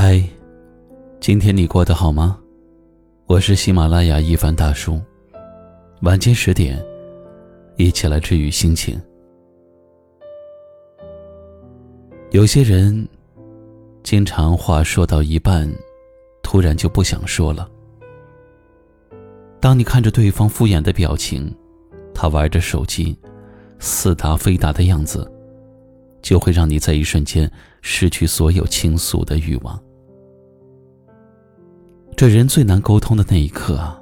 嗨，今天你过得好吗？我是喜马拉雅一凡大叔，晚间十点，一起来治愈心情。有些人，经常话说到一半，突然就不想说了。当你看着对方敷衍的表情，他玩着手机，似答非答的样子。就会让你在一瞬间失去所有倾诉的欲望。这人最难沟通的那一刻啊，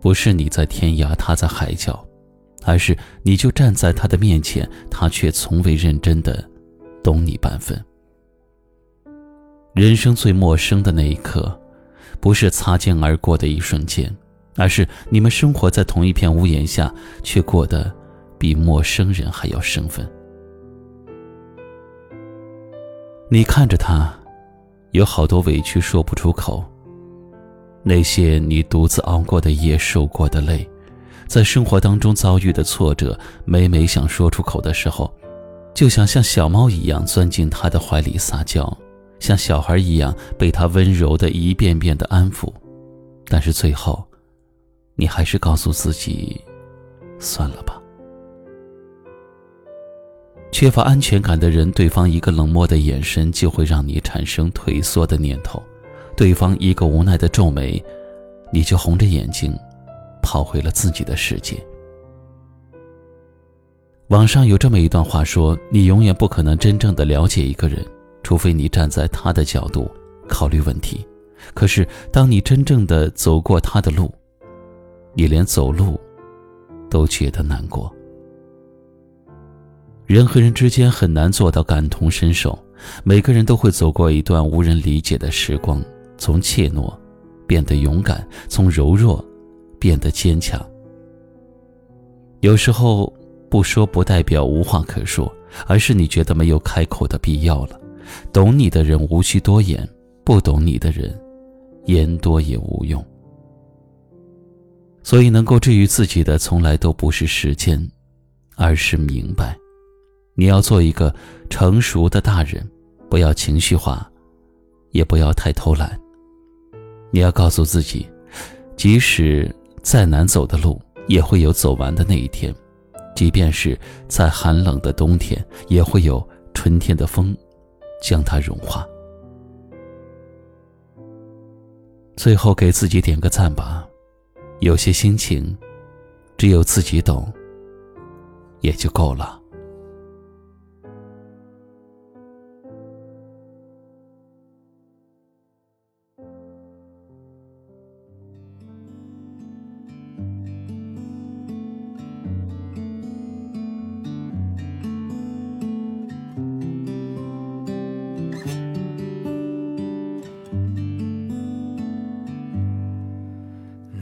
不是你在天涯，他在海角，而是你就站在他的面前，他却从未认真的懂你半分。人生最陌生的那一刻，不是擦肩而过的一瞬间，而是你们生活在同一片屋檐下，却过得比陌生人还要生分。你看着他，有好多委屈说不出口。那些你独自熬过的夜、受过的累，在生活当中遭遇的挫折，每每想说出口的时候，就想像小猫一样钻进他的怀里撒娇，像小孩一样被他温柔的一遍遍的安抚。但是最后，你还是告诉自己，算了吧。缺乏安全感的人，对方一个冷漠的眼神就会让你产生退缩的念头；对方一个无奈的皱眉，你就红着眼睛跑回了自己的世界。网上有这么一段话说：“你永远不可能真正的了解一个人，除非你站在他的角度考虑问题。可是，当你真正的走过他的路，你连走路都觉得难过。”人和人之间很难做到感同身受，每个人都会走过一段无人理解的时光，从怯懦变得勇敢，从柔弱变得坚强。有时候不说不代表无话可说，而是你觉得没有开口的必要了。懂你的人无需多言，不懂你的人，言多也无用。所以，能够治愈自己的，从来都不是时间，而是明白。你要做一个成熟的大人，不要情绪化，也不要太偷懒。你要告诉自己，即使再难走的路，也会有走完的那一天；即便是再寒冷的冬天，也会有春天的风将它融化。最后给自己点个赞吧，有些心情，只有自己懂，也就够了。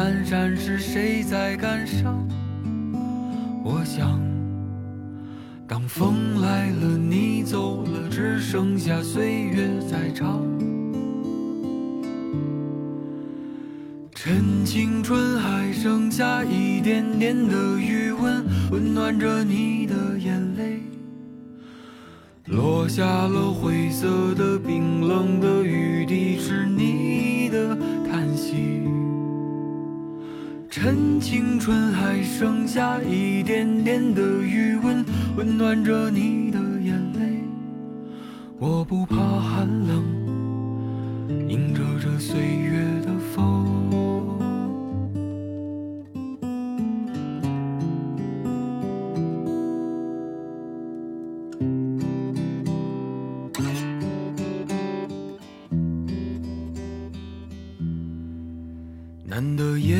阑珊是谁在感伤？我想，当风来了，你走了，只剩下岁月在唱。趁青春还剩下一点点的余温，温暖着你的眼泪。落下了灰色的冰冷还剩下一点点的余温，温暖着你的眼泪。我不怕寒冷，迎着这岁月的风。难得夜。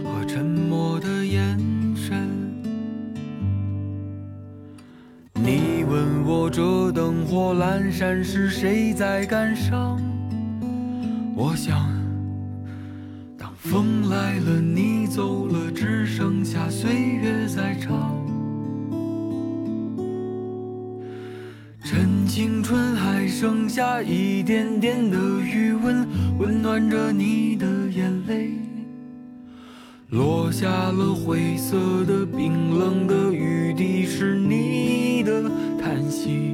灯火阑珊时谁在感伤？我想，当风来了，你走了，只剩下岁月在唱。趁青春还剩下一点点的余温，温暖着你的眼泪。落下了灰色的、冰冷的雨滴，是你的叹息。